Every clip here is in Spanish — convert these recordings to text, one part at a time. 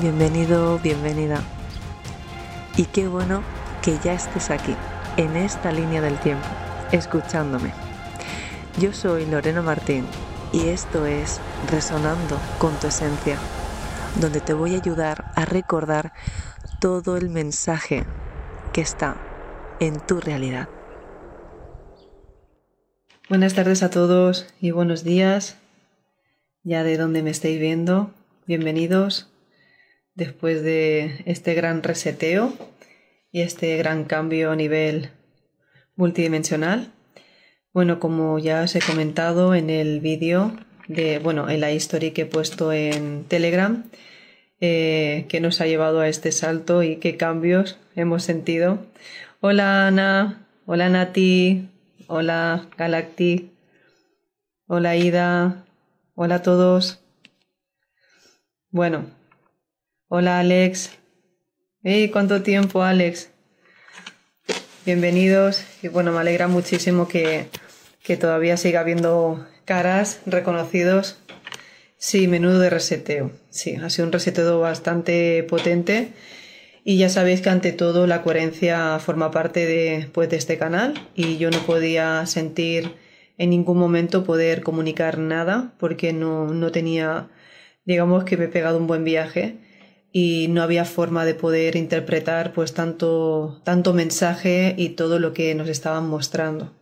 bienvenido, bienvenida. Y qué bueno que ya estés aquí, en esta línea del tiempo, escuchándome. Yo soy Lorena Martín y esto es Resonando con tu Esencia, donde te voy a ayudar a recordar todo el mensaje que está en tu realidad. Buenas tardes a todos y buenos días, ya de donde me estéis viendo. Bienvenidos después de este gran reseteo y este gran cambio a nivel multidimensional. Bueno, como ya os he comentado en el vídeo de, bueno, en la historia que he puesto en Telegram, eh, que nos ha llevado a este salto y qué cambios hemos sentido. Hola Ana, hola Nati, hola Galacti, hola Ida, hola a todos. Bueno, hola Alex. ¡Hey! ¿Cuánto tiempo, Alex? Bienvenidos y bueno, me alegra muchísimo que, que todavía siga habiendo caras reconocidos. Sí, menudo de reseteo. Sí, ha sido un reseteo bastante potente y ya sabéis que ante todo la coherencia forma parte de, pues, de este canal y yo no podía sentir en ningún momento poder comunicar nada porque no, no tenía, digamos que me he pegado un buen viaje y no había forma de poder interpretar pues tanto, tanto mensaje y todo lo que nos estaban mostrando.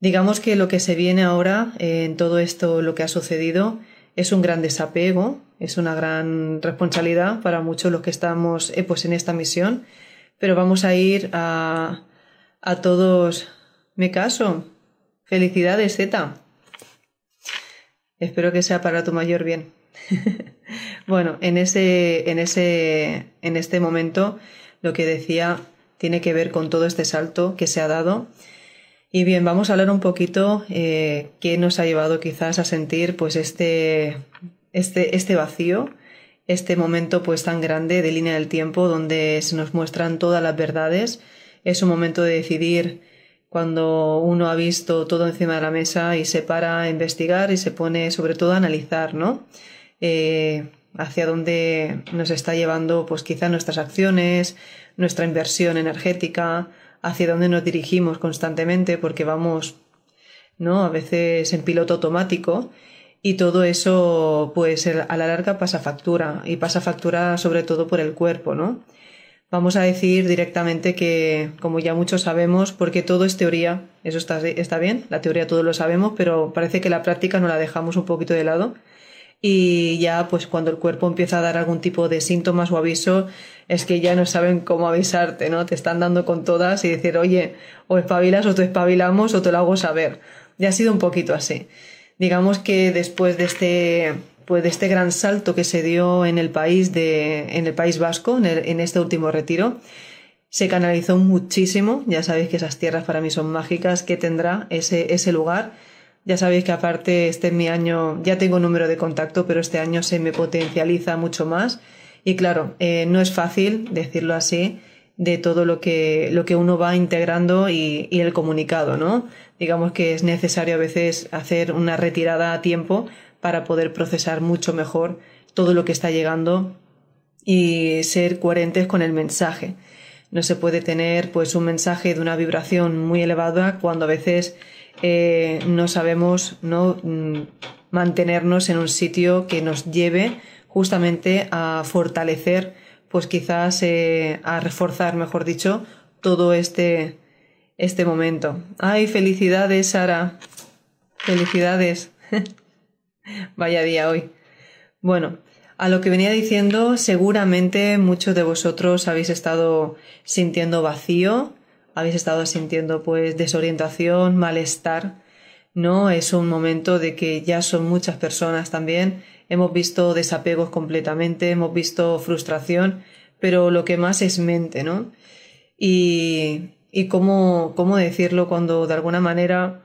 Digamos que lo que se viene ahora en todo esto, lo que ha sucedido, es un gran desapego, es una gran responsabilidad para muchos los que estamos eh, pues en esta misión, pero vamos a ir a, a todos. Me caso. Felicidades, Z. Espero que sea para tu mayor bien. bueno, en ese, en ese, en este momento, lo que decía tiene que ver con todo este salto que se ha dado y bien, vamos a hablar un poquito eh, qué nos ha llevado quizás a sentir pues este, este, este vacío, este momento pues tan grande de línea del tiempo donde se nos muestran todas las verdades. Es un momento de decidir cuando uno ha visto todo encima de la mesa y se para a investigar y se pone sobre todo a analizar, ¿no? Eh, hacia dónde nos está llevando pues quizá nuestras acciones, nuestra inversión energética, hacia dónde nos dirigimos constantemente porque vamos, ¿no? A veces en piloto automático y todo eso, pues a la larga pasa factura y pasa factura sobre todo por el cuerpo, ¿no? Vamos a decir directamente que, como ya muchos sabemos, porque todo es teoría, eso está, está bien, la teoría todo lo sabemos, pero parece que la práctica no la dejamos un poquito de lado y ya pues cuando el cuerpo empieza a dar algún tipo de síntomas o aviso es que ya no saben cómo avisarte, ¿no? Te están dando con todas y decir, oye, o espabilas o te espabilamos o te lo hago saber. Ya ha sido un poquito así. Digamos que después de este, pues de este gran salto que se dio en el país de, en el País Vasco, en, este último retiro, se canalizó muchísimo. Ya sabéis que esas tierras para mí son mágicas que tendrá ese, ese lugar ya sabéis que aparte este es mi año, ya tengo número de contacto, pero este año se me potencializa mucho más. Y claro, eh, no es fácil decirlo así de todo lo que, lo que uno va integrando y, y, el comunicado, ¿no? Digamos que es necesario a veces hacer una retirada a tiempo para poder procesar mucho mejor todo lo que está llegando y ser coherentes con el mensaje. No se puede tener pues un mensaje de una vibración muy elevada cuando a veces eh, no sabemos no mm, mantenernos en un sitio que nos lleve justamente a fortalecer, pues quizás eh, a reforzar, mejor dicho, todo este, este momento. ¡Ay, felicidades, Sara! Felicidades. Vaya día hoy. Bueno, a lo que venía diciendo, seguramente muchos de vosotros habéis estado sintiendo vacío, habéis estado sintiendo pues desorientación, malestar, ¿no? Es un momento de que ya son muchas personas también, hemos visto desapegos completamente, hemos visto frustración, pero lo que más es mente, ¿no? Y, y cómo, cómo decirlo cuando de alguna manera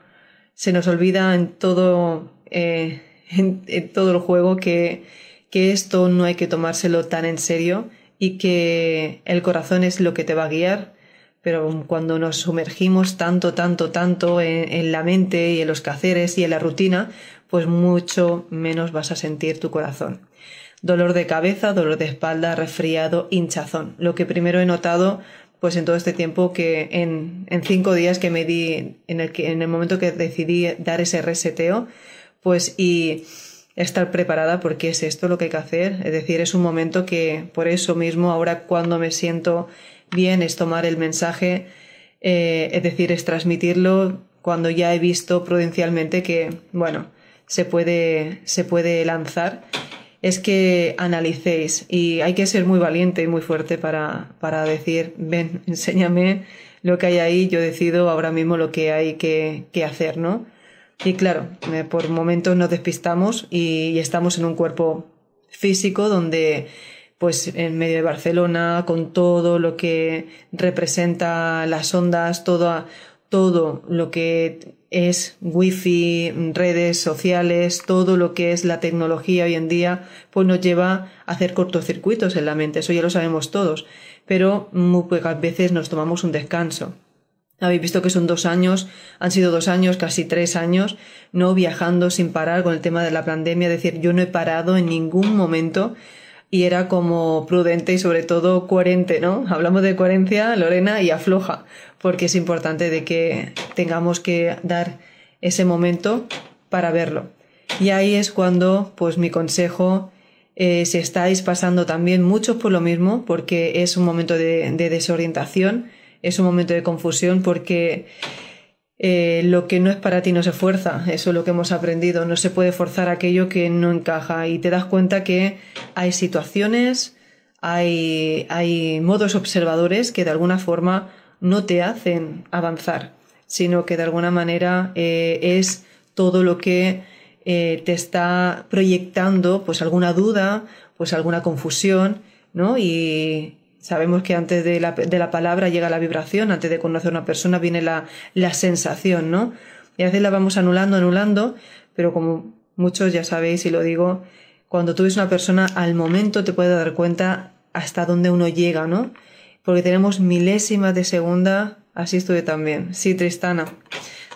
se nos olvida en todo, eh, en, en todo el juego que, que esto no hay que tomárselo tan en serio y que el corazón es lo que te va a guiar pero cuando nos sumergimos tanto, tanto, tanto en, la mente y en los quehaceres y en la rutina, pues mucho menos vas a sentir tu corazón. dolor de cabeza, dolor de espalda, resfriado, hinchazón. Lo que primero he notado pues en todo este tiempo que en, en cinco días que me di, en el, que, en el momento que decidí dar ese reseteo, pues y estar preparada porque es esto lo que hay que hacer. Es decir, es un momento que por eso mismo ahora cuando me siento bien es tomar el mensaje, eh, es decir, es transmitirlo cuando ya he visto prudencialmente que, bueno, se puede, se puede lanzar es que analicéis y hay que ser muy valiente y muy fuerte para, para decir, ven, enséñame lo que hay ahí, yo decido ahora mismo lo que hay que, que hacer, ¿no? Y claro, eh, por momentos nos despistamos y, estamos en un cuerpo físico donde pues en medio de Barcelona, con todo lo que representa las ondas, todo, todo lo que es wifi, redes sociales, todo lo que es la tecnología hoy en día, pues nos lleva a hacer cortocircuitos en la mente, eso ya lo sabemos todos, pero muy pocas veces nos tomamos un descanso. Habéis visto que son dos años, han sido dos años, casi tres años, no viajando sin parar con el tema de la pandemia, es decir, yo no he parado en ningún momento y era como prudente y sobre todo coherente, ¿no? Hablamos de coherencia, Lorena, y afloja, porque es importante de que tengamos que dar ese momento para verlo. Y ahí es cuando, pues mi consejo, eh, si estáis pasando también muchos por lo mismo, porque es un momento de desorientación, es un momento de confusión, porque eh, lo que no es para ti no se fuerza, eso es lo que hemos aprendido, no se puede forzar aquello que no encaja y te das cuenta que hay situaciones, hay, hay modos observadores que de alguna forma no te hacen avanzar, sino que de alguna manera eh, es todo lo que eh, te está proyectando pues alguna duda, pues alguna confusión, ¿no? Y, Sabemos que antes de la, de la, palabra llega la vibración, antes de conocer a una persona viene la, la sensación, ¿no? Y a veces la vamos anulando, anulando, pero como muchos ya sabéis y lo digo, cuando tú ves una persona, al momento te puedes dar cuenta hasta dónde uno llega, ¿no? Porque tenemos milésimas de segunda, así estoy también. Sí, Tristana,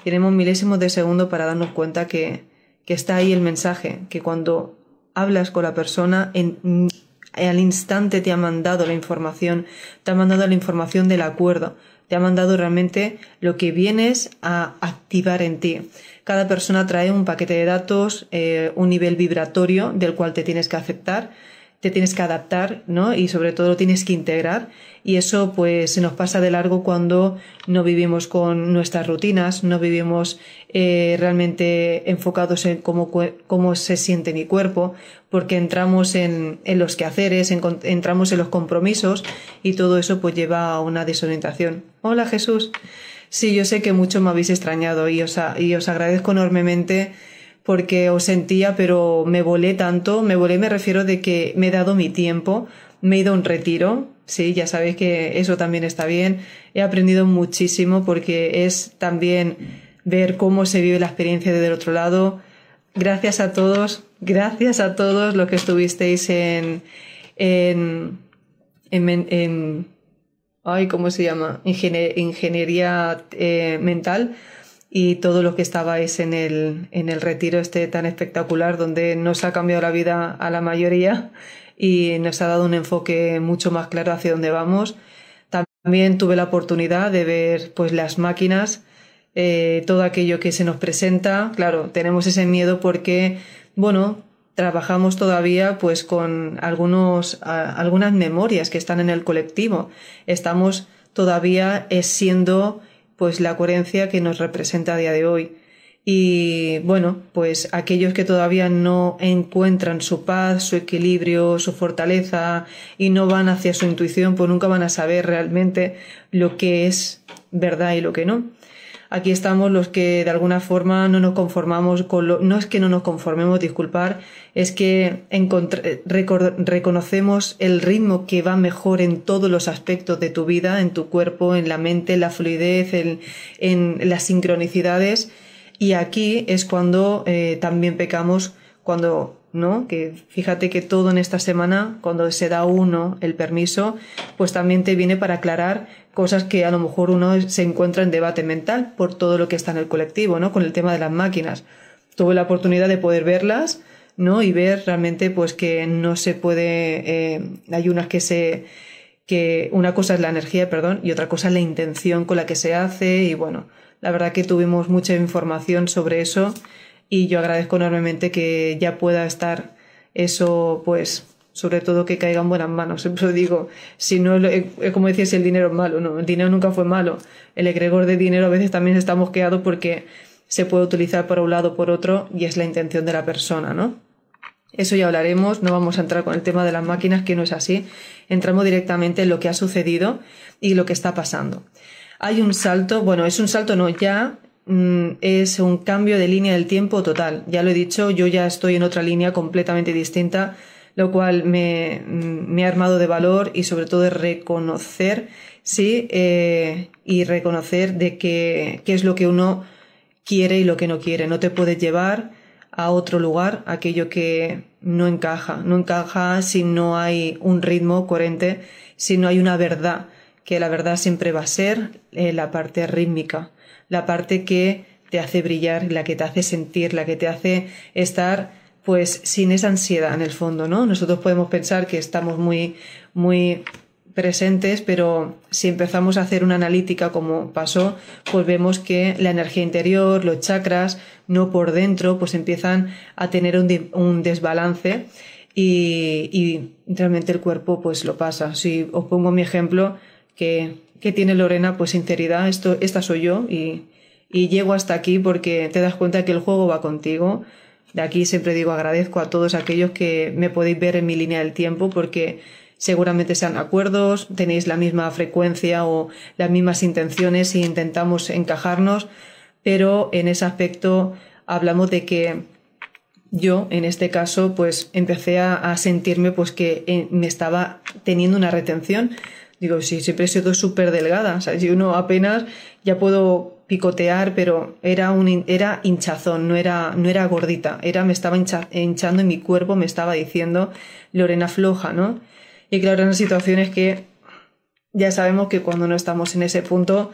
tenemos milésimos de segundo para darnos cuenta que, que está ahí el mensaje, que cuando hablas con la persona, en al instante te ha mandado la información, te ha mandado la información del acuerdo, te ha mandado realmente lo que vienes a activar en ti. Cada persona trae un paquete de datos, eh, un nivel vibratorio del cual te tienes que aceptar te tienes que adaptar, ¿no? Y sobre todo lo tienes que integrar. Y eso pues se nos pasa de largo cuando no vivimos con nuestras rutinas, no vivimos eh, realmente enfocados en cómo, cómo se siente mi cuerpo, porque entramos en, en los quehaceres, entramos en los compromisos y todo eso pues lleva a una desorientación. Hola Jesús. Sí, yo sé que mucho me habéis extrañado y os, y os agradezco enormemente porque os sentía, pero me volé tanto, me volé me refiero de que me he dado mi tiempo, me he ido a un retiro, sí, ya sabéis que eso también está bien, he aprendido muchísimo porque es también ver cómo se vive la experiencia desde el otro lado. Gracias a todos, gracias a todos los que estuvisteis en, en, en, ay, ¿cómo se llama? ingeniería eh, mental y todo lo que estabais en el, en el retiro este tan espectacular donde nos ha cambiado la vida a la mayoría y nos ha dado un enfoque mucho más claro hacia dónde vamos. También tuve la oportunidad de ver pues las máquinas, eh, todo aquello que se nos presenta. Claro, tenemos ese miedo porque, bueno, trabajamos todavía pues con algunos, algunas memorias que están en el colectivo. Estamos todavía siendo pues la coherencia que nos representa a día de hoy. Y bueno, pues aquellos que todavía no encuentran su paz, su equilibrio, su fortaleza y no van hacia su intuición, pues nunca van a saber realmente lo que es verdad y lo que no. Aquí estamos los que de alguna forma no nos conformamos con lo, no es que no nos conformemos, disculpar, es que reconocemos el ritmo que va mejor en todos los aspectos de tu vida, en tu cuerpo, en la mente, en la fluidez, en, las sincronicidades. Y aquí es cuando eh, también pecamos, cuando ¿no? Que fíjate que todo en esta semana, cuando se da uno el permiso, pues también te viene para aclarar cosas que a lo mejor uno se encuentra en debate mental por todo lo que está en el colectivo, ¿no? Con el tema de las máquinas. Tuve la oportunidad de poder verlas, ¿no? Y ver realmente pues que no se puede, eh, hay unas que se, que una cosa es la energía, perdón, y otra cosa es la intención con la que se hace y bueno, la verdad que tuvimos mucha información sobre eso y yo agradezco enormemente que ya pueda estar eso pues sobre todo que caiga en buenas manos. Siempre digo, si no, es como decía, si el dinero es malo, no, el dinero nunca fue malo. El egregor de dinero a veces también está mosqueado porque se puede utilizar por un lado o por otro y es la intención de la persona, ¿no? Eso ya hablaremos, no vamos a entrar con el tema de las máquinas, que no es así. Entramos directamente en lo que ha sucedido y lo que está pasando. Hay un salto, bueno, es un salto, no, ya mm, es un cambio de línea del tiempo total. Ya lo he dicho, yo ya estoy en otra línea completamente distinta lo cual me, me ha armado de valor y sobre todo de reconocer, sí, eh, y reconocer de qué es lo que uno quiere y lo que no quiere. No te puedes llevar a otro lugar aquello que no encaja. No encaja si no hay un ritmo coherente, si no hay una verdad, que la verdad siempre va a ser eh, la parte rítmica, la parte que te hace brillar, la que te hace sentir, la que te hace estar pues sin esa ansiedad en el fondo, ¿no? Nosotros podemos pensar que estamos muy, muy presentes, pero si empezamos a hacer una analítica como pasó, pues vemos que la energía interior, los chakras, no por dentro, pues empiezan a tener un, desbalance y, realmente el cuerpo pues lo pasa. Si os pongo mi ejemplo, que, que tiene Lorena, pues sinceridad, esto, esta soy yo y, y llego hasta aquí porque te das cuenta que el juego va contigo, de aquí siempre digo agradezco a todos aquellos que me podéis ver en mi línea del tiempo porque seguramente sean acuerdos, tenéis la misma frecuencia o las mismas intenciones y intentamos encajarnos, pero en ese aspecto hablamos de que yo, en este caso, pues empecé a, sentirme pues que eh, me estaba teniendo una retención. Digo, sí, siempre he sido súper delgada. O sea, si uno apenas ya puedo picotear, pero era un era hinchazón, no era, no era gordita, era me estaba hinchando en mi cuerpo, me estaba diciendo Lorena floja, ¿no? Y claro, eran situaciones que ya sabemos que cuando no estamos en ese punto,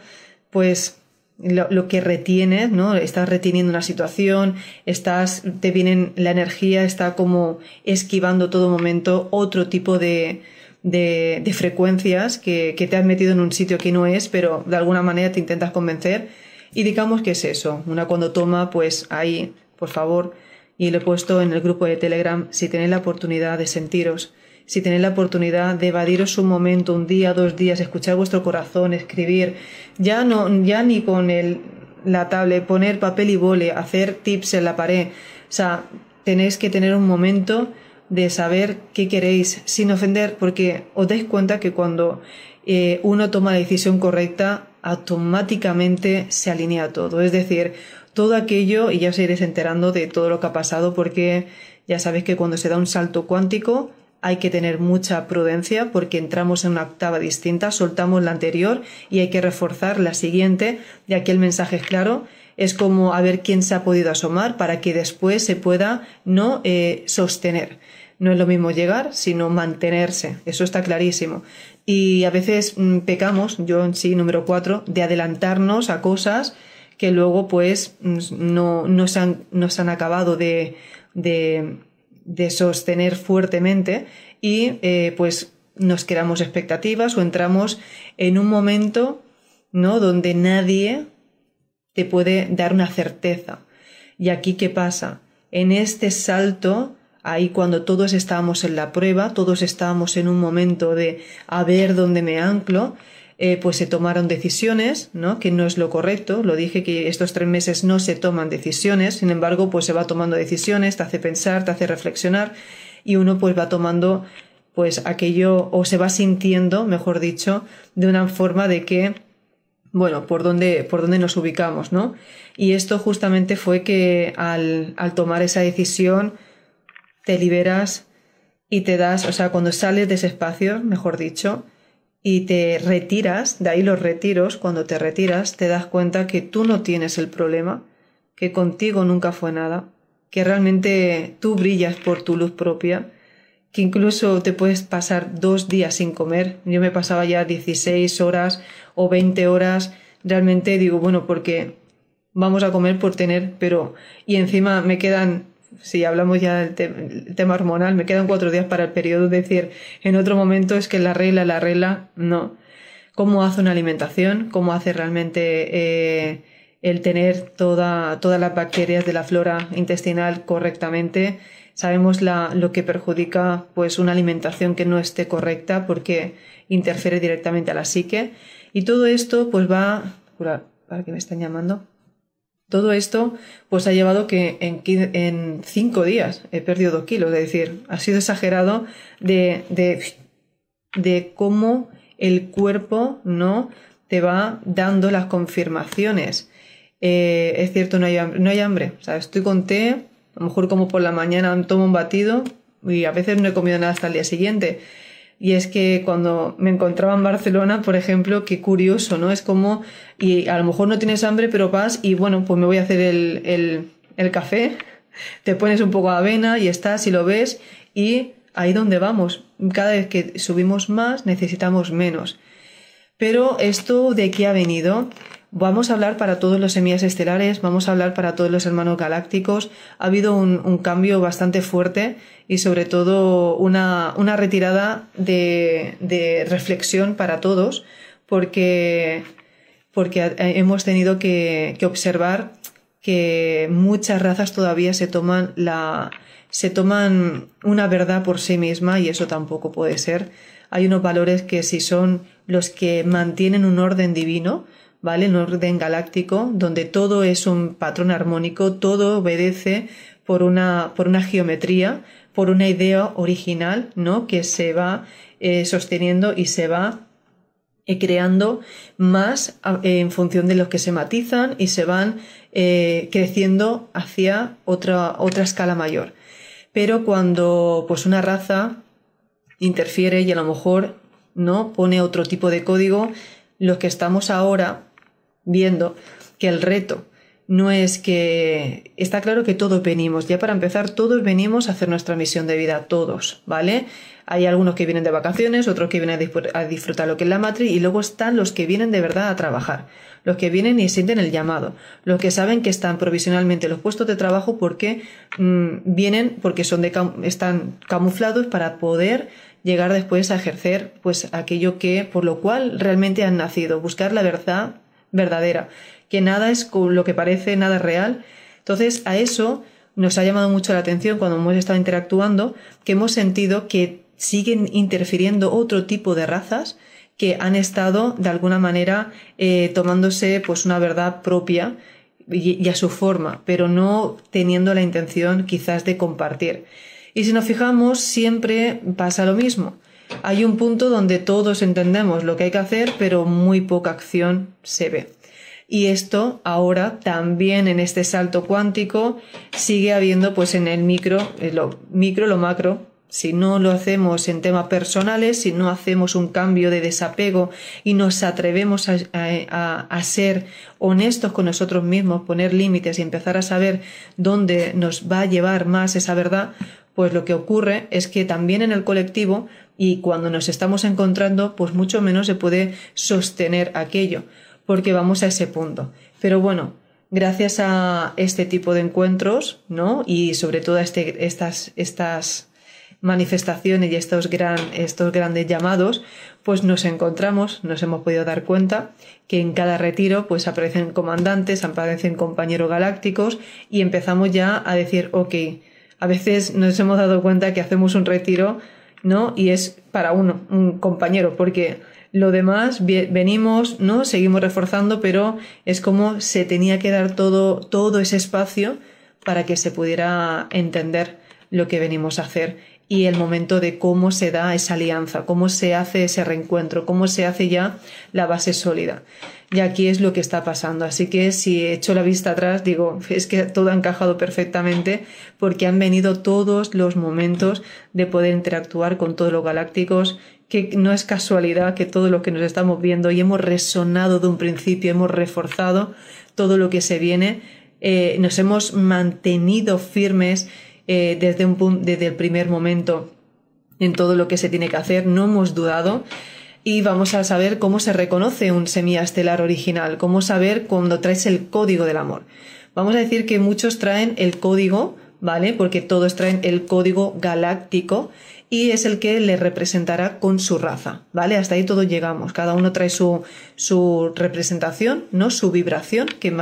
pues lo, que retienes, ¿no? Estás reteniendo una situación, estás, te vienen la energía, está como esquivando todo momento otro tipo de, de, frecuencias que, te has metido en un sitio que no es, pero de alguna manera te intentas convencer y digamos que es eso, una cuando toma, pues ahí, por favor, y lo he puesto en el grupo de Telegram, si tenéis la oportunidad de sentiros, si tenéis la oportunidad de evadiros un momento, un día, dos días, escuchar vuestro corazón, escribir, ya no, ya ni con el, la tablet, poner papel y bole, hacer tips en la pared, o sea, tenéis que tener un momento de saber qué queréis sin ofender, porque os dais cuenta que cuando eh, uno toma la decisión correcta, automáticamente se alinea todo. Es decir, todo aquello, y ya os iréis enterando de todo lo que ha pasado, porque ya sabéis que cuando se da un salto cuántico hay que tener mucha prudencia porque entramos en una octava distinta, soltamos la anterior y hay que reforzar la siguiente, y aquí el mensaje es claro, es como a ver quién se ha podido asomar para que después se pueda no eh, sostener. No es lo mismo llegar, sino mantenerse. Eso está clarísimo. Y a veces mm, pecamos, yo en sí, número cuatro, de adelantarnos a cosas que luego pues mm, no, no, se, han, han acabado de, de, sostener fuertemente y eh, pues nos creamos expectativas o entramos en un momento ¿no? donde nadie te puede dar una certeza. Y aquí, ¿qué pasa? En este salto Ahí cuando todos estábamos en la prueba, todos estábamos en un momento de a ver dónde me anclo, eh, pues se tomaron decisiones, ¿no? Que no es lo correcto. Lo dije que estos tres meses no se toman decisiones, sin embargo, pues se va tomando decisiones, te hace pensar, te hace reflexionar y uno pues va tomando pues aquello o se va sintiendo, mejor dicho, de una forma de que bueno, por dónde, por dónde nos ubicamos, ¿no? Y esto justamente fue que al, al tomar esa decisión, te liberas y te das, o sea, cuando sales de ese espacio, mejor dicho, y te retiras, de ahí los retiros, cuando te retiras, te das cuenta que tú no tienes el problema, que contigo nunca fue nada, que realmente tú brillas por tu luz propia, que incluso te puedes pasar dos días sin comer. Yo me pasaba ya 16 horas o 20 horas, realmente digo, bueno, porque vamos a comer por tener, pero y encima me quedan si hablamos ya del tema hormonal, me quedan cuatro días para el periodo, decir, en otro momento es que la regla, la regla, no. ¿Cómo hace una alimentación? ¿Cómo hace realmente eh, el tener toda, todas las bacterias de la flora intestinal correctamente? Sabemos la, lo que perjudica pues una alimentación que no esté correcta porque interfiere directamente a la psique. Y todo esto pues va... ¿Para que me están llamando? Todo esto pues ha llevado que en, en cinco días he perdido dos kilos, es decir, ha sido exagerado de, de, de cómo el cuerpo no te va dando las confirmaciones. Eh, es cierto, no hay, no hay hambre. O sea, estoy con té, a lo mejor como por la mañana tomo un batido y a veces no he comido nada hasta el día siguiente. Y es que cuando me encontraba en Barcelona, por ejemplo, qué curioso, ¿no? Es como, y a lo mejor no tienes hambre, pero vas y bueno, pues me voy a hacer el, el, el café, te pones un poco de avena y estás y lo ves y ahí donde vamos. Cada vez que subimos más, necesitamos menos. Pero esto de qué ha venido, Vamos a hablar para todos los semillas estelares, vamos a hablar para todos los hermanos galácticos. Ha habido un, cambio bastante fuerte y sobre todo una, una retirada de, reflexión para todos porque, porque hemos tenido que, que, observar que muchas razas todavía se toman, la, se toman una verdad por sí misma y eso tampoco puede ser. Hay unos valores que si son los que mantienen un orden divino, ¿vale? En orden galáctico, donde todo es un patrón armónico, todo obedece por una, por una geometría, por una idea original, ¿no? Que se va eh, sosteniendo y se va eh, creando más en función de los que se matizan y se van eh, creciendo hacia otra, otra escala mayor. Pero cuando pues una raza interfiere y a lo mejor no pone otro tipo de código, los que estamos ahora viendo que el reto no es que está claro que todos venimos, ya para empezar, todos venimos a hacer nuestra misión de vida, todos, ¿vale? Hay algunos que vienen de vacaciones, otros que vienen a disfrutar lo que es la matriz y luego están los que vienen de verdad a trabajar, los que vienen y sienten el llamado, los que saben que están provisionalmente en los puestos de trabajo porque mmm, vienen, porque son de, están camuflados para poder llegar después a ejercer pues aquello que por lo cual realmente han nacido, buscar la verdad verdadera, que nada es lo que parece, nada real. Entonces, a eso nos ha llamado mucho la atención cuando hemos estado interactuando, que hemos sentido que siguen interfiriendo otro tipo de razas que han estado de alguna manera eh, tomándose pues una verdad propia y, a su forma, pero no teniendo la intención quizás de compartir. Y si nos fijamos, siempre pasa lo mismo. Hay un punto donde todos entendemos lo que hay que hacer, pero muy poca acción se ve. Y esto ahora también en este salto cuántico sigue habiendo pues en el micro, lo micro, lo macro, si no lo hacemos en temas personales, si no hacemos un cambio de desapego y nos atrevemos a, a, a, ser honestos con nosotros mismos, poner límites y empezar a saber dónde nos va a llevar más esa verdad, pues lo que ocurre es que también en el colectivo y cuando nos estamos encontrando, pues mucho menos se puede sostener aquello, porque vamos a ese punto. Pero bueno, gracias a este tipo de encuentros, ¿no? Y sobre todo a este, estas, estas manifestaciones y estos, gran, estos grandes llamados, pues nos encontramos, nos hemos podido dar cuenta que en cada retiro pues aparecen comandantes, aparecen compañeros galácticos y empezamos ya a decir, ok, a veces nos hemos dado cuenta que hacemos un retiro, ¿no? Y es para uno, un compañero, porque lo demás venimos, ¿no? Seguimos reforzando, pero es como se tenía que dar todo, todo ese espacio para que se pudiera entender lo que venimos a hacer y el momento de cómo se da esa alianza, cómo se hace ese reencuentro, cómo se hace ya la base sólida. Y aquí es lo que está pasando. Así que si echo la vista atrás, digo, es que todo ha encajado perfectamente porque han venido todos los momentos de poder interactuar con todos los galácticos, que no es casualidad que todo lo que nos estamos viendo y hemos resonado de un principio, hemos reforzado todo lo que se viene, eh, nos hemos mantenido firmes eh, desde, un, desde el primer momento en todo lo que se tiene que hacer, no hemos dudado y vamos a saber cómo se reconoce un semilla estelar original, cómo saber cuando traes el código del amor. Vamos a decir que muchos traen el código, ¿vale? Porque todos traen el código galáctico y es el que le representará con su raza, ¿vale? Hasta ahí todos llegamos. Cada uno trae su, su representación, ¿no? Su vibración que,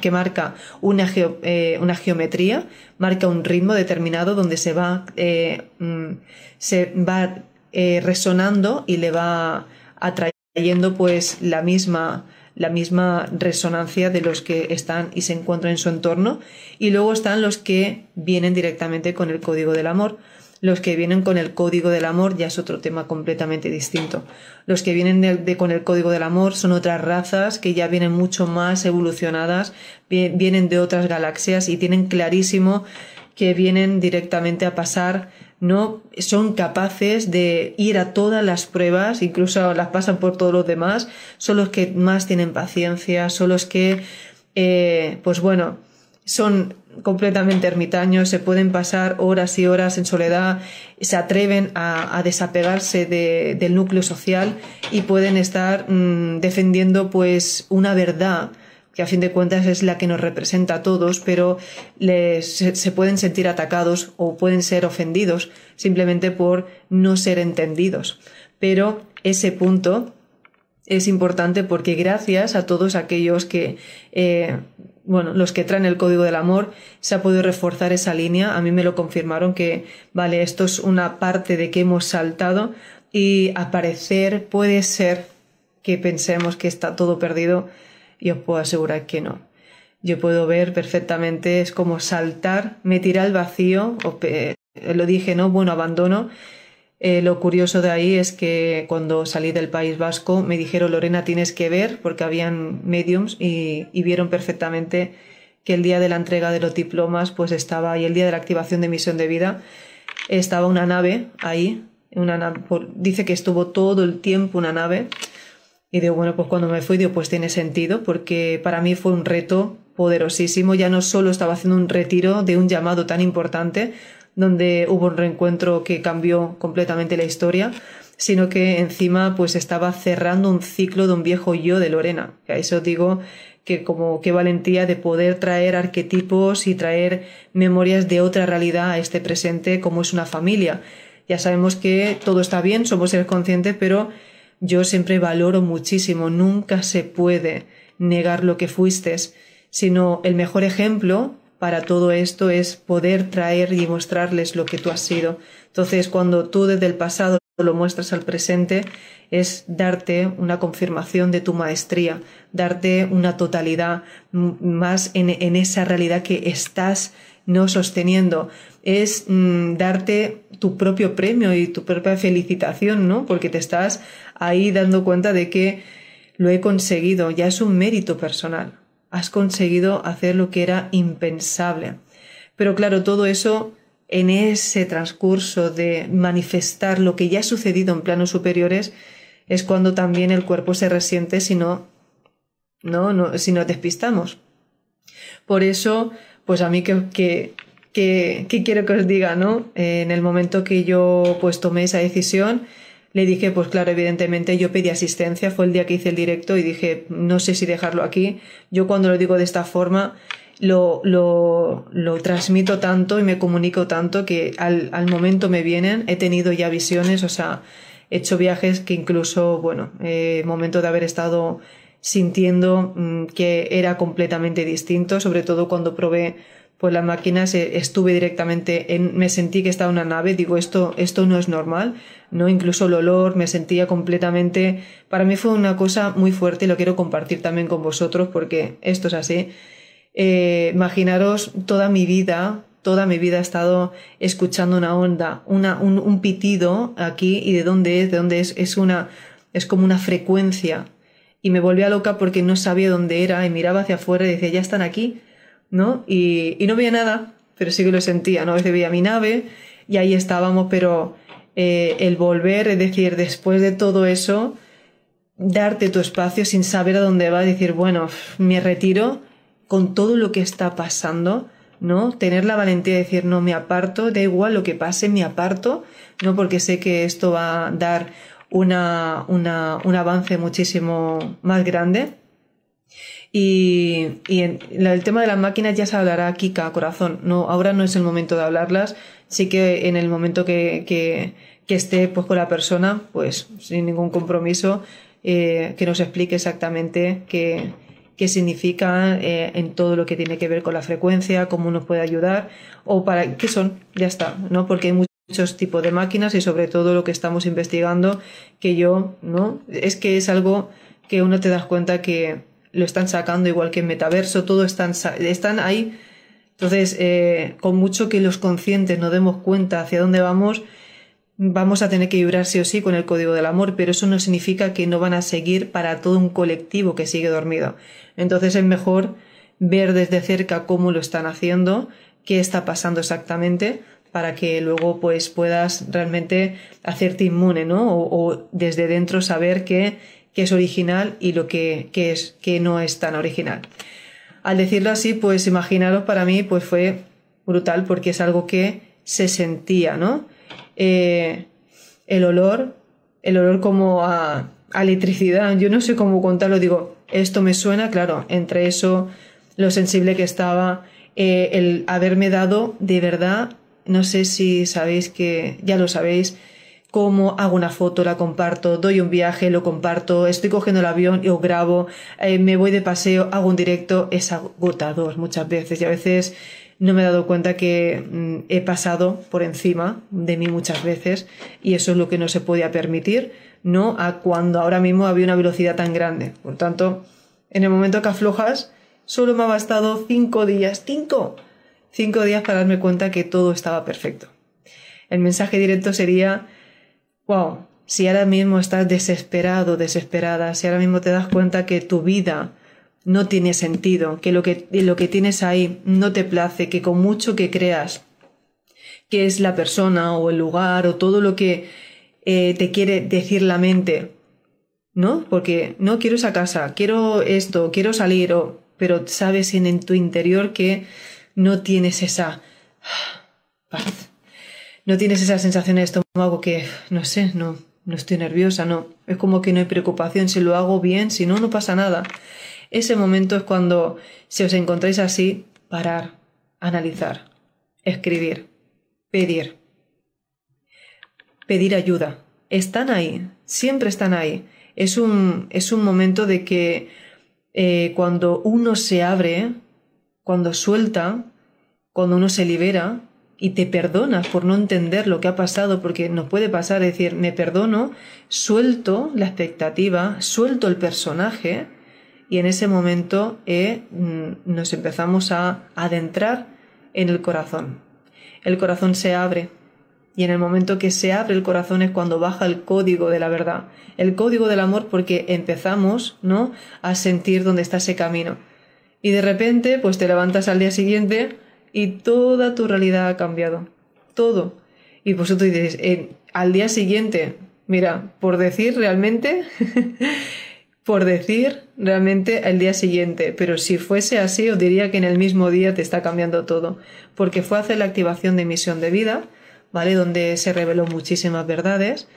que, marca una, eh, una, geometría, marca un ritmo determinado donde se va, eh, mm, se va eh, resonando y le va atrayendo pues la misma la misma resonancia de los que están y se encuentran en su entorno y luego están los que vienen directamente con el código del amor los que vienen con el código del amor ya es otro tema completamente distinto. Los que vienen con el código del amor son otras razas que ya vienen mucho más evolucionadas, vienen de otras galaxias y tienen clarísimo que vienen directamente a pasar no son capaces de ir a todas las pruebas, incluso las pasan por todos los demás, son los que más tienen paciencia, son los que, eh, pues bueno, son completamente ermitaños, se pueden pasar horas y horas en soledad, se atreven a, desapegarse del núcleo social y pueden estar mm, defendiendo pues una verdad que a fin de cuentas es la que nos representa a todos, pero se, pueden sentir atacados o pueden ser ofendidos simplemente por no ser entendidos. Pero ese punto es importante porque gracias a todos aquellos que eh, bueno, los que traen el código del amor, se ha podido reforzar esa línea. A mí me lo confirmaron que, vale, esto es una parte de que hemos saltado y aparecer puede ser que pensemos que está todo perdido y os puedo asegurar que no. Yo puedo ver perfectamente, es como saltar, me tira al vacío, lo dije, ¿no? Bueno, abandono eh, lo curioso de ahí es que cuando salí del País Vasco me dijeron, Lorena, tienes que ver, porque habían mediums y, vieron perfectamente que el día de la entrega de los diplomas, pues estaba, y el día de la activación de misión de vida, estaba una nave ahí, una dice que estuvo todo el tiempo una nave, y digo, bueno, pues cuando me fui, digo, pues tiene sentido, porque para mí fue un reto poderosísimo, ya no solo estaba haciendo un retiro de un llamado tan importante, donde hubo un reencuentro que cambió completamente la historia, sino que encima pues estaba cerrando un ciclo de un viejo yo de Lorena. A eso digo que como qué valentía de poder traer arquetipos y traer memorias de otra realidad a este presente como es una familia. Ya sabemos que todo está bien, somos seres conscientes, pero yo siempre valoro muchísimo, nunca se puede negar lo que fuiste, sino el mejor ejemplo para todo esto es poder traer y mostrarles lo que tú has sido. Entonces, cuando tú desde el pasado lo muestras al presente, es darte una confirmación de tu maestría, darte una totalidad más en, esa realidad que estás no sosteniendo. Es mm, darte tu propio premio y tu propia felicitación, ¿no? Porque te estás ahí dando cuenta de que lo he conseguido, ya es un mérito personal has conseguido hacer lo que era impensable. Pero claro, todo eso en ese transcurso de manifestar lo que ya ha sucedido en planos superiores es cuando también el cuerpo se resiente si no, no, no si nos despistamos. Por eso, pues a mí que, que, que, quiero que os diga, ¿no? en el momento que yo pues tomé esa decisión, le dije, pues claro, evidentemente yo pedí asistencia, fue el día que hice el directo y dije, no sé si dejarlo aquí. Yo cuando lo digo de esta forma, lo, lo, lo transmito tanto y me comunico tanto que al, al, momento me vienen, he tenido ya visiones, o sea, he hecho viajes que incluso, bueno, eh, momento de haber estado sintiendo mm, que era completamente distinto, sobre todo cuando probé pues las máquinas estuve directamente en, me sentí que estaba en una nave, digo, esto, esto no es normal, ¿no? Incluso el olor, me sentía completamente, para mí fue una cosa muy fuerte y lo quiero compartir también con vosotros porque esto es así. Eh, imaginaros toda mi vida, toda mi vida he estado escuchando una onda, una, un, un, pitido aquí y de dónde es, de dónde es, es una, es como una frecuencia. Y me volvía loca porque no sabía dónde era y miraba hacia afuera y decía, ya están aquí ¿no? Y, no veía nada, pero sí que lo sentía, ¿no? A veía mi nave y ahí estábamos, pero eh, el volver, es decir, después de todo eso, darte tu espacio sin saber a dónde va, decir, bueno, me retiro con todo lo que está pasando, ¿no? Tener la valentía de decir, no, me aparto, da igual lo que pase, me aparto, ¿no? Porque sé que esto va a dar una, una, un avance muchísimo más grande Y, en, el tema de las máquinas ya se hablará aquí cada corazón. No, ahora no es el momento de hablarlas. Sí que en el momento que, que, esté pues, con la persona, pues sin ningún compromiso, eh, que nos explique exactamente qué, qué significa eh, en todo lo que tiene que ver con la frecuencia, cómo nos puede ayudar o para qué son, ya está, ¿no? Porque hay muchos tipos de máquinas y sobre todo lo que estamos investigando que yo, ¿no? Es que es algo que uno te das cuenta que lo están sacando igual que en metaverso, todo están, están ahí. Entonces, eh, con mucho que los conscientes nos demos cuenta hacia dónde vamos, vamos a tener que vibrar sí o sí con el código del amor, pero eso no significa que no van a seguir para todo un colectivo que sigue dormido. Entonces es mejor ver desde cerca cómo lo están haciendo, qué está pasando exactamente, para que luego pues puedas realmente hacerte inmune, ¿no? O, desde dentro saber qué, qué, es original y lo que, es, que no es tan original. Al decirlo así, pues imaginaros para mí pues fue brutal porque es algo que se sentía, ¿no? Eh, el olor, el olor como a, electricidad, yo no sé cómo contarlo, digo, esto me suena, claro, entre eso, lo sensible que estaba, eh, el haberme dado de verdad, no sé si sabéis que, ya lo sabéis, cómo hago una foto, la comparto, doy un viaje, lo comparto, estoy cogiendo el avión y os grabo, eh, me voy de paseo, hago un directo, es agotador muchas veces y a veces no me he dado cuenta que mm, he pasado por encima de mí muchas veces y eso es lo que no se podía permitir, no a cuando ahora mismo había una velocidad tan grande. Por tanto, en el momento que aflojas, solo me ha bastado cinco días, cinco, cinco días para darme cuenta que todo estaba perfecto. El mensaje directo sería, wow, si ahora mismo estás desesperado, desesperada, si ahora mismo te das cuenta que tu vida no tiene sentido, que lo que, lo que tienes ahí no te place, que con mucho que creas que es la persona o el lugar o todo lo que eh, te quiere decir la mente, ¿no? Porque no quiero esa casa, quiero esto, quiero salir, o, pero sabes en, en tu interior que no tienes esa paz, no tienes esa sensación de estómago que, no sé, no, no estoy nerviosa, no, es como que no hay preocupación, si lo hago bien, si no, no pasa nada. Ese momento es cuando, si os encontráis así, parar, analizar, escribir, pedir. Pedir ayuda. Están ahí, siempre están ahí. Es un, es un momento de que eh, cuando uno se abre, cuando suelta, cuando uno se libera y te perdonas por no entender lo que ha pasado, porque nos puede pasar, decir, me perdono, suelto la expectativa, suelto el personaje, y en ese momento eh, mm, nos empezamos a adentrar en el corazón. El corazón se abre y en el momento que se abre el corazón es cuando baja el código de la verdad, el código del amor porque empezamos, ¿no? a sentir dónde está ese camino. Y de repente pues te levantas al día siguiente y toda tu realidad ha cambiado. Todo. Y vosotros dices, al día siguiente, mira, por decir realmente por decir realmente el día siguiente, pero si fuese así os diría que en el mismo día te está cambiando todo, porque fue hacer la activación de misión de vida, ¿vale? Donde se reveló muchísimas verdades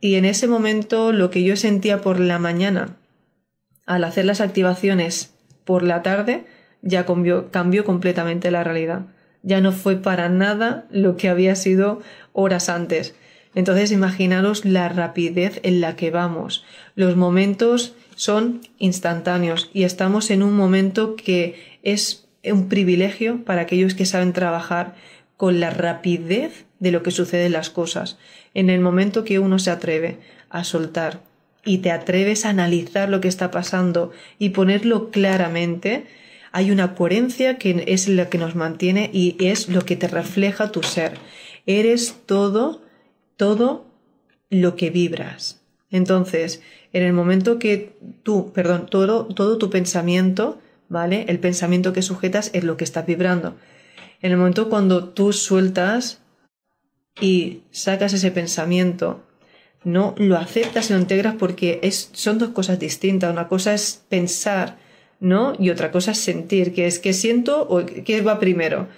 y en ese momento lo que yo sentía por la mañana al hacer las activaciones por la tarde ya cambió, cambió completamente la realidad. Ya no fue para nada lo que había sido horas antes. Entonces imaginaros la rapidez en la que vamos, los momentos son instantáneos y estamos en un momento que es un privilegio para aquellos que saben trabajar con la rapidez de lo que sucede en las cosas. En el momento que uno se atreve a soltar y te atreves a analizar lo que está pasando y ponerlo claramente, hay una coherencia que es la que nos mantiene y es lo que te refleja tu ser. Eres todo, todo lo que vibras. Entonces, en el momento que tú, perdón, todo, todo tu pensamiento, ¿vale? El pensamiento que sujetas es lo que está vibrando. En el momento cuando tú sueltas y sacas ese pensamiento, no lo aceptas y lo integras porque es, son dos cosas distintas. Una cosa es pensar, ¿no? Y otra cosa es sentir, que es que siento o qué va primero.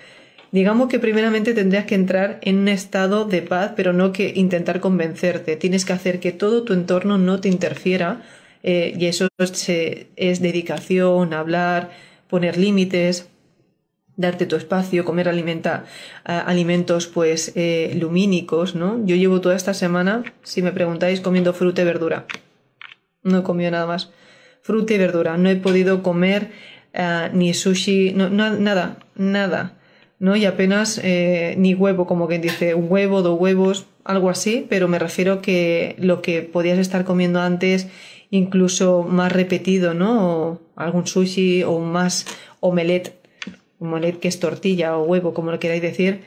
Digamos que primeramente tendrías que entrar en un estado de paz, pero no que intentar convencerte. Tienes que hacer que todo tu entorno no te interfiera eh, y eso es dedicación, hablar, poner límites, darte tu espacio, comer alimenta, alimentos pues eh, lumínicos, ¿no? Yo llevo toda esta semana, si me preguntáis, comiendo fruta y verdura. No he comido nada más. Fruta y verdura. No he podido comer eh, ni sushi, no, nada, nada. ¿no? Y apenas eh, ni huevo, como quien dice, huevo, dos huevos, algo así, pero me refiero que lo que podías estar comiendo antes, incluso más repetido, ¿no? O algún sushi o más omelette omelette que es tortilla o huevo, como lo queráis decir,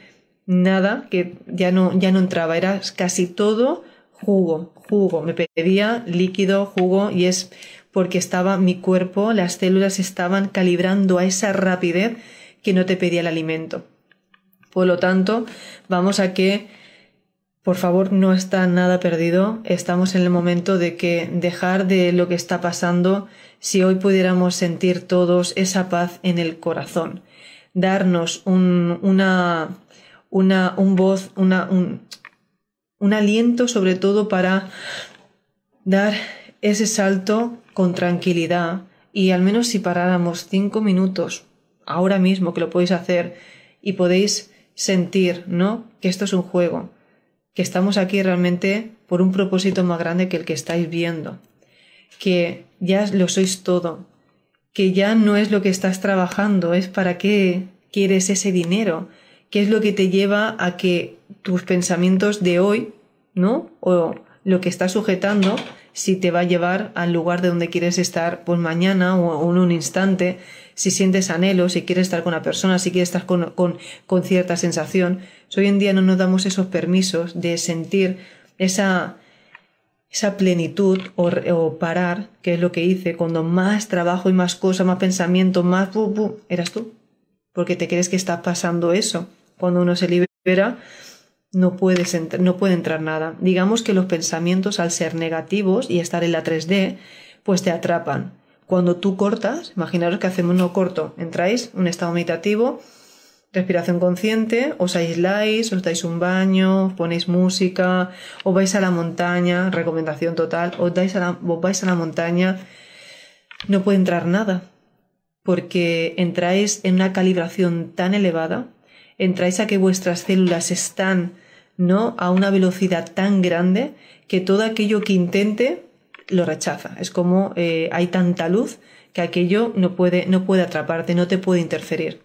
nada, que ya no, ya no entraba, era casi todo jugo, jugo, me pedía líquido, jugo y es porque estaba mi cuerpo, las células estaban calibrando a esa rapidez que no te pedía el alimento. Por lo tanto, vamos a que, por favor, no está nada perdido. Estamos en el momento de que dejar de lo que está pasando, si hoy pudiéramos sentir todos esa paz en el corazón, darnos un, una, una, un voz, una, un, un aliento sobre todo para dar ese salto con tranquilidad y al menos si paráramos cinco minutos ahora mismo que lo podéis hacer y podéis sentir, ¿no? Que esto es un juego, que estamos aquí realmente por un propósito más grande que el que estáis viendo, que ya lo sois todo, que ya no es lo que estás trabajando, es para qué quieres ese dinero, qué es lo que te lleva a que tus pensamientos de hoy, ¿no? O lo que estás sujetando, si te va a llevar al lugar de donde quieres estar pues mañana o en un instante, si sientes anhelo, si quieres estar con una persona, si quieres estar con, con, cierta sensación. Hoy en día no nos damos esos permisos de sentir esa, esa plenitud o, parar, que es lo que hice, cuando más trabajo y más cosas, más pensamiento, más... eras tú. Porque te crees que está pasando eso. Cuando uno se libera, no, puedes no puede entrar nada. Digamos que los pensamientos, al ser negativos y estar en la 3D, pues te atrapan. Cuando tú cortas, imaginaros que hacemos uno corto, entráis, un estado meditativo, respiración consciente, os aisláis, os dais un baño, ponéis música, os vais a la montaña, recomendación total, os, dais a la, vais a la montaña, no puede entrar nada, porque entráis en una calibración tan elevada, entráis a que vuestras células están ¿no? a una velocidad tan grande que todo aquello que intente lo rechaza. Es como eh, hay tanta luz que aquello no puede, no puede atraparte, no te puede interferir.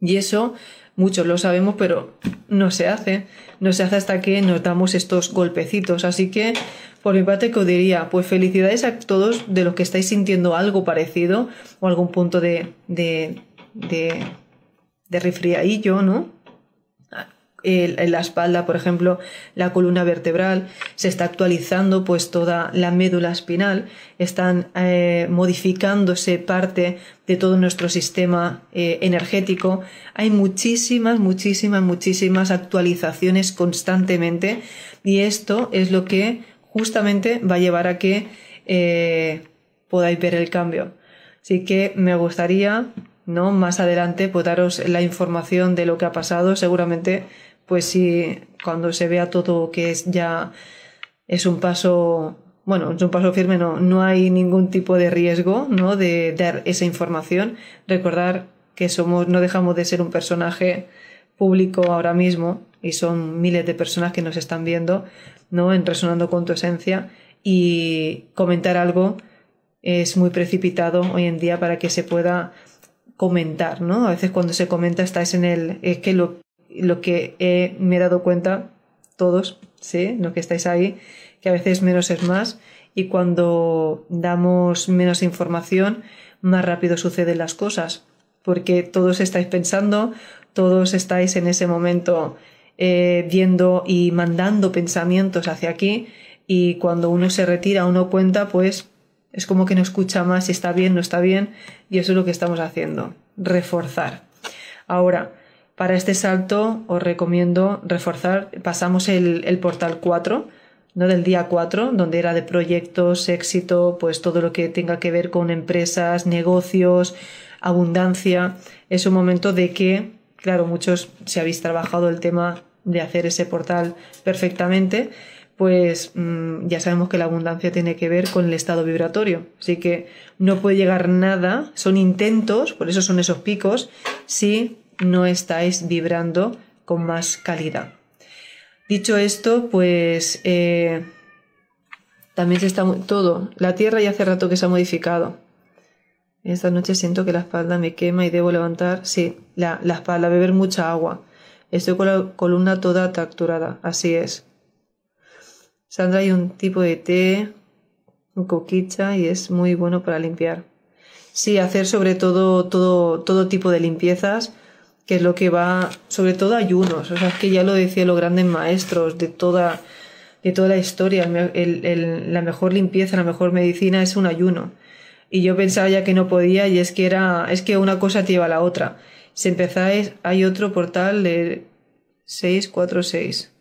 Y eso muchos lo sabemos, pero no se hace. No se hace hasta que nos damos estos golpecitos. Así que, por mi parte, que os diría, pues felicidades a todos de los que estáis sintiendo algo parecido o algún punto de, de, de, de resfriadillo, ¿no? en la espalda, por ejemplo, la columna vertebral, se está actualizando pues toda la médula espinal, están eh, modificándose parte de todo nuestro sistema eh, energético. Hay muchísimas, muchísimas, muchísimas actualizaciones constantemente y esto es lo que justamente va a llevar a que eh, podáis ver el cambio. Así que me gustaría, ¿no? Más adelante, pues daros la información de lo que ha pasado. Seguramente pues sí, cuando se vea todo que es ya es un paso, bueno, es un paso firme, no, no hay ningún tipo de riesgo, ¿no? De dar esa información. Recordar que somos, no dejamos de ser un personaje público ahora mismo y son miles de personas que nos están viendo, ¿no? En resonando con tu esencia y comentar algo es muy precipitado hoy en día para que se pueda comentar, ¿no? A veces cuando se comenta estás en el, es que lo lo que me he dado cuenta, todos, ¿sí? Lo que estáis ahí, que a veces menos es más y cuando damos menos información, más rápido suceden las cosas, porque todos estáis pensando, todos estáis en ese momento eh, viendo y mandando pensamientos hacia aquí y cuando uno se retira, uno cuenta, pues es como que no escucha más si está bien, no está bien y eso es lo que estamos haciendo, reforzar. Ahora, para este salto os recomiendo reforzar, pasamos el, portal 4, ¿no? del día 4, donde era de proyectos, éxito, pues todo lo que tenga que ver con empresas, negocios, abundancia. Es un momento de que, claro, muchos si habéis trabajado el tema de hacer ese portal perfectamente, pues mm, ya sabemos que la abundancia tiene que ver con el estado vibratorio. Así que no puede llegar nada, son intentos, por eso son esos picos, si no estáis vibrando con más calidad. Dicho esto, pues eh, también se está todo. La Tierra ya hace rato que se ha modificado. Esta noche siento que la espalda me quema y debo levantar, sí, la, la espalda, beber mucha agua. Estoy con la columna toda tracturada, así es. Sandra hay un tipo de té, un coquicha y es muy bueno para limpiar. Sí, hacer sobre todo todo, todo tipo de limpiezas, que es lo que va, sobre todo ayunos. O sea, es que ya lo decía los grandes maestros de toda, de toda la historia. la mejor limpieza, la mejor medicina es un ayuno. Y yo pensaba ya que no podía y es que era, es que una cosa te lleva a la otra. Si empezáis, hay otro portal de 646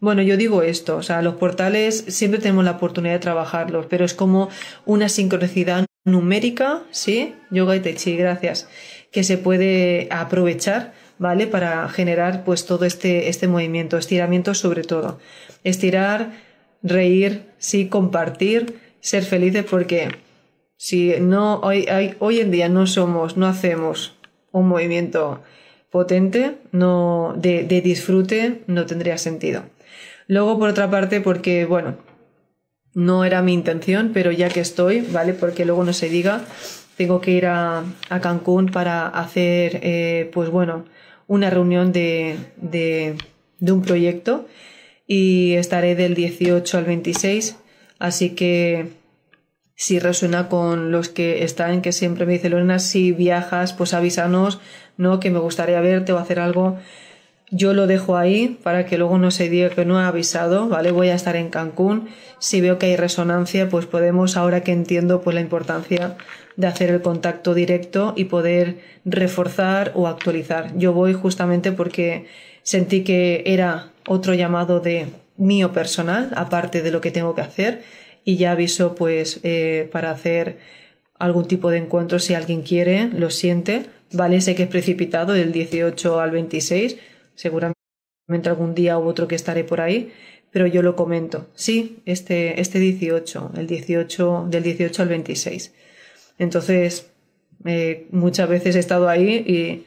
bueno, yo digo esto, o sea, los portales siempre tenemos la oportunidad de trabajarlos, pero es como una sincronicidad numérica, ¿sí? Yoga y Tai gracias, que se puede aprovechar, ¿vale? Para generar pues todo este, este movimiento, estiramiento sobre todo. Estirar, reír, sí, compartir, ser felices porque si no, hoy, hoy en día no somos, no hacemos un movimiento potente, no, de, de disfrute, no tendría sentido. Luego, por otra parte, porque, bueno, no era mi intención, pero ya que estoy, ¿vale? Porque luego no se diga, tengo que ir a, Cancún para hacer, eh, pues bueno, una reunión de, de, de, un proyecto y estaré del 18 al 26, así que si resuena con los que están, que siempre me dice Lorena, si viajas, pues avísanos, ¿no? Que me gustaría verte o hacer algo. Yo lo dejo ahí para que luego no se diga que no he avisado, ¿vale? Voy a estar en Cancún. Si veo que hay resonancia, pues podemos, ahora que entiendo pues la importancia de hacer el contacto directo y poder reforzar o actualizar. Yo voy justamente porque sentí que era otro llamado de mío personal, aparte de lo que tengo que hacer, y ya aviso pues eh, para hacer algún tipo de encuentro si alguien quiere, lo siente, ¿vale? Sé que es precipitado del 18 al 26, seguramente algún día u otro que estaré por ahí, pero yo lo comento. Sí, este, este 18, el 18, del 18 al 26. Entonces, eh, muchas veces he estado ahí y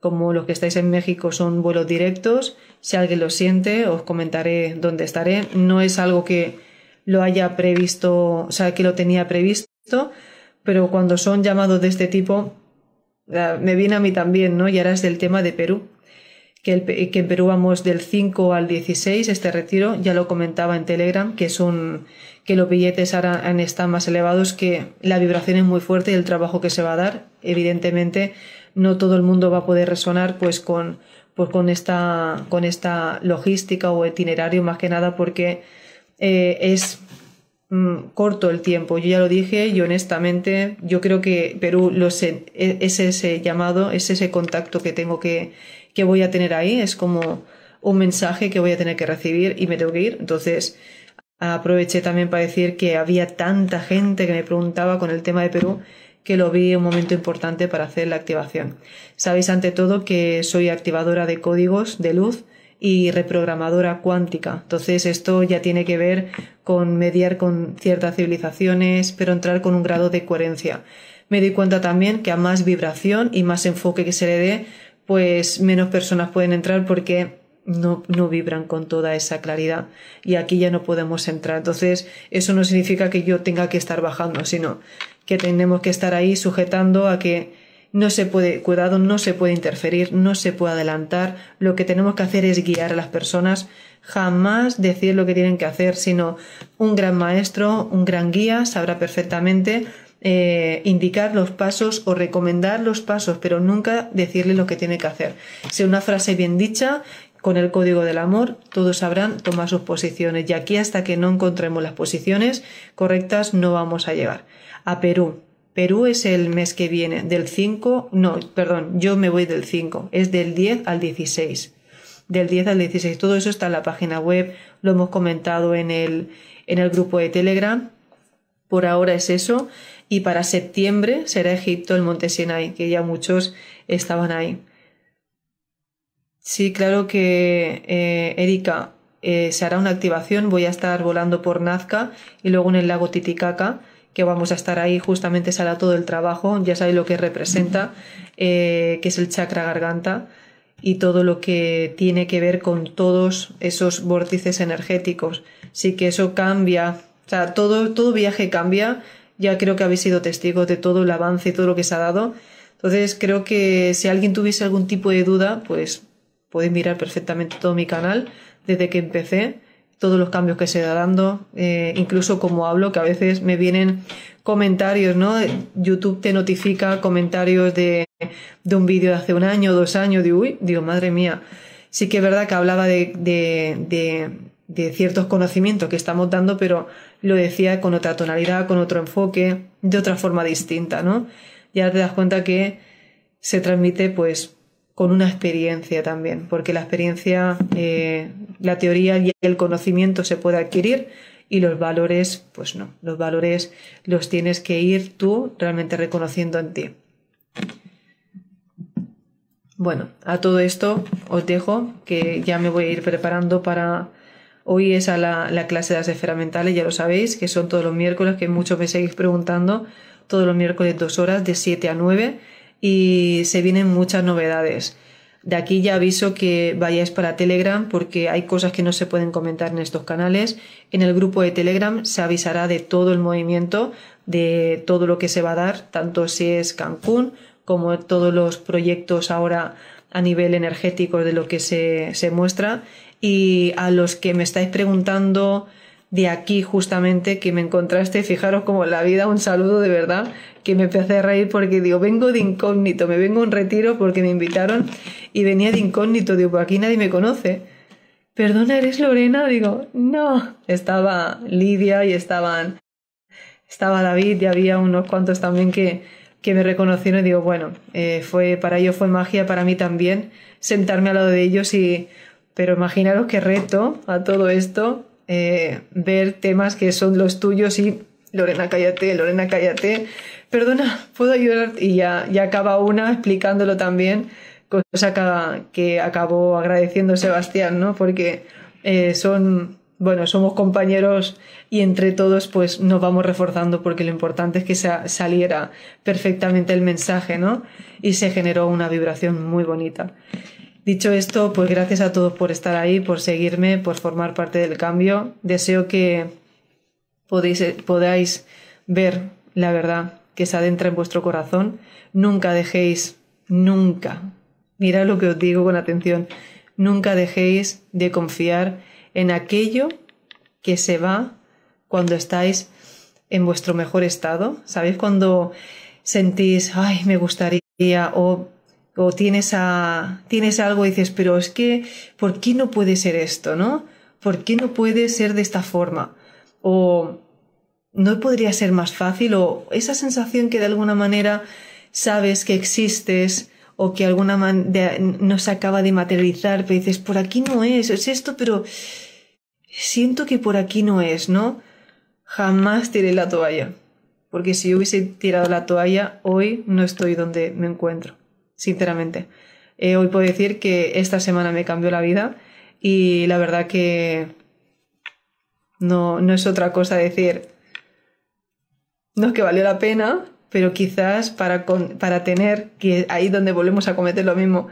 como los que estáis en México son vuelos directos, si alguien lo siente, os comentaré dónde estaré. No es algo que lo haya previsto, o sea, que lo tenía previsto, pero cuando son llamados de este tipo, eh, me viene a mí también, ¿no? Y ahora es del tema de Perú que, en Perú vamos del 5 al 16, este retiro, ya lo comentaba en Telegram, que es un que los billetes ahora están más elevados, que la vibración es muy fuerte y el trabajo que se va a dar, evidentemente, no todo el mundo va a poder resonar pues con, pues, con, esta, con esta logística o itinerario, más que nada porque eh, es mm, corto el tiempo. Yo ya lo dije y honestamente yo creo que Perú lo sé, e, es ese llamado, es ese contacto que tengo que, que voy a tener ahí, es como un mensaje que voy a tener que recibir y me tengo que ir. Entonces, aproveché también para decir que había tanta gente que me preguntaba con el tema de Perú que lo vi un momento importante para hacer la activación. Sabéis ante todo que soy activadora de códigos de luz y reprogramadora cuántica. Entonces esto ya tiene que ver con mediar con ciertas civilizaciones, pero entrar con un grado de coherencia. Me di cuenta también que a más vibración y más enfoque que se le dé, pues menos personas pueden entrar porque no, no, vibran con toda esa claridad y aquí ya no podemos entrar. Entonces, eso no significa que yo tenga que estar bajando, sino que tenemos que estar ahí sujetando a que no se puede, cuidado, no se puede interferir, no se puede adelantar. Lo que tenemos que hacer es guiar a las personas, jamás decir lo que tienen que hacer, sino un gran maestro, un gran guía sabrá perfectamente eh, indicar los pasos o recomendar los pasos, pero nunca decirle lo que tiene que hacer. Si una frase bien dicha, con el código del amor, todos sabrán tomar sus posiciones. Y aquí hasta que no encontremos las posiciones correctas no vamos a llegar. A Perú. Perú es el mes que viene, del 5, no, perdón, yo me voy del 5, es del 10 al 16. Del 10 al 16. Todo eso está en la página web, lo hemos comentado en el, en el grupo de Telegram. Por ahora es eso y para septiembre será Egipto el monte Sinai, que ya muchos estaban ahí. Sí, claro que, eh, Erika, eh, se hará una activación, voy a estar volando por Nazca y luego en el lago Titicaca, que vamos a estar ahí, justamente sale todo el trabajo, ya sabéis lo que representa, eh, que es el chakra garganta y todo lo que tiene que ver con todos esos vórtices energéticos. Sí que eso cambia, o sea, todo, todo viaje cambia, ya creo que habéis sido testigos de todo el avance y todo lo que se ha dado. Entonces creo que si alguien tuviese algún tipo de duda, pues podéis mirar perfectamente todo mi canal desde que empecé, todos los cambios que se da dando, eh, incluso como hablo, que a veces me vienen comentarios, ¿no? YouTube te notifica comentarios de, de un vídeo de hace un año, dos años, de uy, digo, madre mía. Sí que es verdad que hablaba de, de, de, de ciertos conocimientos que estamos dando, pero lo decía con otra tonalidad, con otro enfoque, de otra forma distinta, ¿no? Ya te das cuenta que se transmite, pues, con una experiencia también, porque la experiencia, eh, la teoría y el conocimiento se puede adquirir y los valores, pues no, los valores los tienes que ir tú realmente reconociendo en ti. Bueno, a todo esto os dejo que ya me voy a ir preparando para... Hoy es a la, la clase de las esferas mentales, ya lo sabéis, que son todos los miércoles, que muchos me seguís preguntando, todos los miércoles dos horas, de 7 a 9 y se vienen muchas novedades. De aquí ya aviso que vayáis para Telegram porque hay cosas que no se pueden comentar en estos canales. En el grupo de Telegram se avisará de todo el movimiento, de todo lo que se va a dar, tanto si es Cancún como todos los proyectos ahora a nivel energético de lo que se, se muestra. Y a los que me estáis preguntando de aquí justamente que me encontraste, fijaros como la vida, un saludo de verdad, que me empecé a reír porque digo, vengo de incógnito, me vengo a un retiro porque me invitaron y venía de incógnito, digo, pues aquí nadie me conoce. Perdona, ¿eres Lorena? Digo, no. Estaba Lidia y estaban, estaba David y había unos cuantos también que, que me reconocieron y digo, bueno, eh, fue, para ellos fue magia, para mí también, sentarme al lado de ellos y, pero imaginaros qué reto a todo esto, eh, ver temas que son los tuyos y Lorena, cállate, Lorena, cállate, perdona, ¿puedo ayudar? Y ya, ya acaba una explicándolo también, cosa que, acabó agradeciendo Sebastián, ¿no? Porque eh, son, bueno, somos compañeros y entre todos pues nos vamos reforzando porque lo importante es que saliera perfectamente el mensaje, ¿no? Y se generó una vibración muy bonita. Dicho esto, pues gracias a todos por estar ahí, por seguirme, por formar parte del cambio. Deseo que podáis ver la verdad que se adentra en vuestro corazón. Nunca dejéis, nunca, mirad lo que os digo con atención, nunca dejéis de confiar en aquello que se va cuando estáis en vuestro mejor estado. ¿Sabéis cuando sentís, ay, me gustaría o o tienes, a, tienes algo y dices, pero es que, ¿por qué no puede ser esto, no? ¿Por qué no puede ser de esta forma? O no podría ser más fácil, o esa sensación que de alguna manera sabes que existes o que alguna manera no se acaba de materializar, pero dices, por aquí no es, es esto, pero siento que por aquí no es, ¿no? Jamás tiré la toalla, porque si yo hubiese tirado la toalla, hoy no estoy donde me encuentro sinceramente. Eh, hoy puedo decir que esta semana me cambió la vida y la verdad que no, no es otra cosa decir, no es que valió la pena, pero quizás para, para tener, que ahí donde volvemos a cometer lo mismo,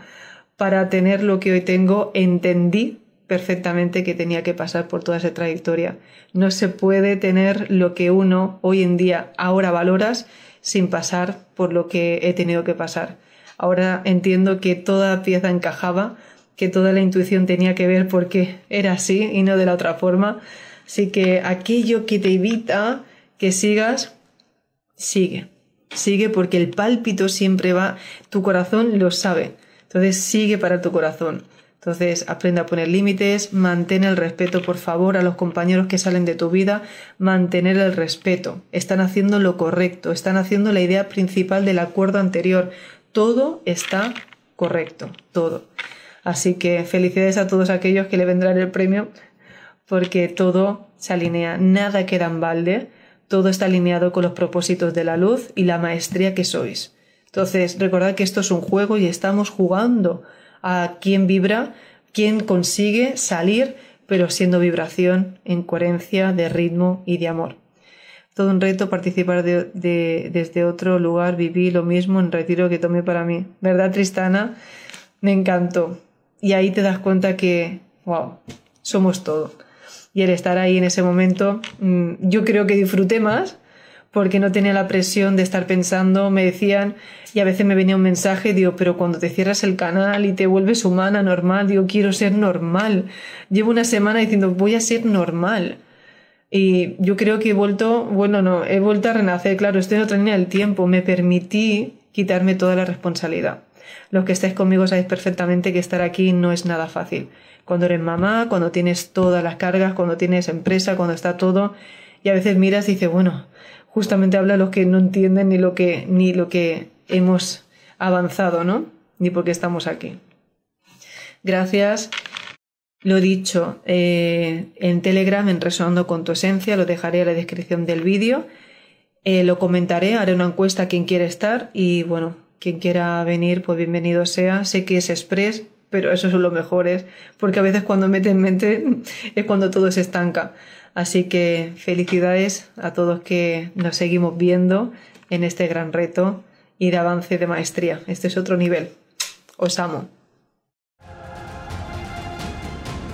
para tener lo que hoy tengo, entendí perfectamente que tenía que pasar por toda esa trayectoria. No se puede tener lo que uno hoy en día ahora valoras sin pasar por lo que he tenido que pasar. Ahora entiendo que toda pieza encajaba, que toda la intuición tenía que ver porque era así y no de la otra forma. Así que aquello que te evita que sigas, sigue. Sigue porque el pálpito siempre va, tu corazón lo sabe. Entonces sigue para tu corazón. Entonces aprende a poner límites, mantén el respeto, por favor, a los compañeros que salen de tu vida, mantener el respeto. Están haciendo lo correcto, están haciendo la idea principal del acuerdo anterior todo está correcto, todo. Así que felicidades a todos aquellos que le vendrán el premio, porque todo se alinea, nada queda en balde, todo está alineado con los propósitos de la luz y la maestría que sois. Entonces, recordad que esto es un juego y estamos jugando a quién vibra, quién consigue salir pero siendo vibración en coherencia de ritmo y de amor. Todo un reto participar de, desde otro lugar, viví lo mismo en retiro que tomé para mí. ¿Verdad, Tristana? Me encantó. Y ahí te das cuenta que, wow, somos todo. Y el estar ahí en ese momento, mm, yo creo que disfruté más porque no tenía la presión de estar pensando, me decían, y a veces me venía un mensaje, digo, pero cuando te cierras el canal y te vuelves humana, normal, digo, quiero ser normal. Llevo una semana diciendo, voy a ser normal. Y yo creo que he vuelto, bueno, no, he vuelto a renacer, claro, estoy en otra línea del tiempo, me permití quitarme toda la responsabilidad. Los que estáis conmigo sabéis perfectamente que estar aquí no es nada fácil. Cuando eres mamá, cuando tienes todas las cargas, cuando tienes empresa, cuando está todo, y a veces miras y dices, bueno, justamente habla los que no entienden ni lo que, ni lo que hemos avanzado, ¿no? Ni por qué estamos aquí. Gracias. Lo dicho, eh, en Telegram, en Resonando con tu Esencia, lo dejaré en la descripción del vídeo. Eh, lo comentaré, haré una encuesta a quien quiera estar y bueno, quien quiera venir, pues bienvenido sea. Sé que es express, pero eso son los mejores, porque a veces cuando meten mente es cuando todo se estanca. Así que felicidades a todos que nos seguimos viendo en este gran reto y de avance de maestría. Este es otro nivel. Os amo.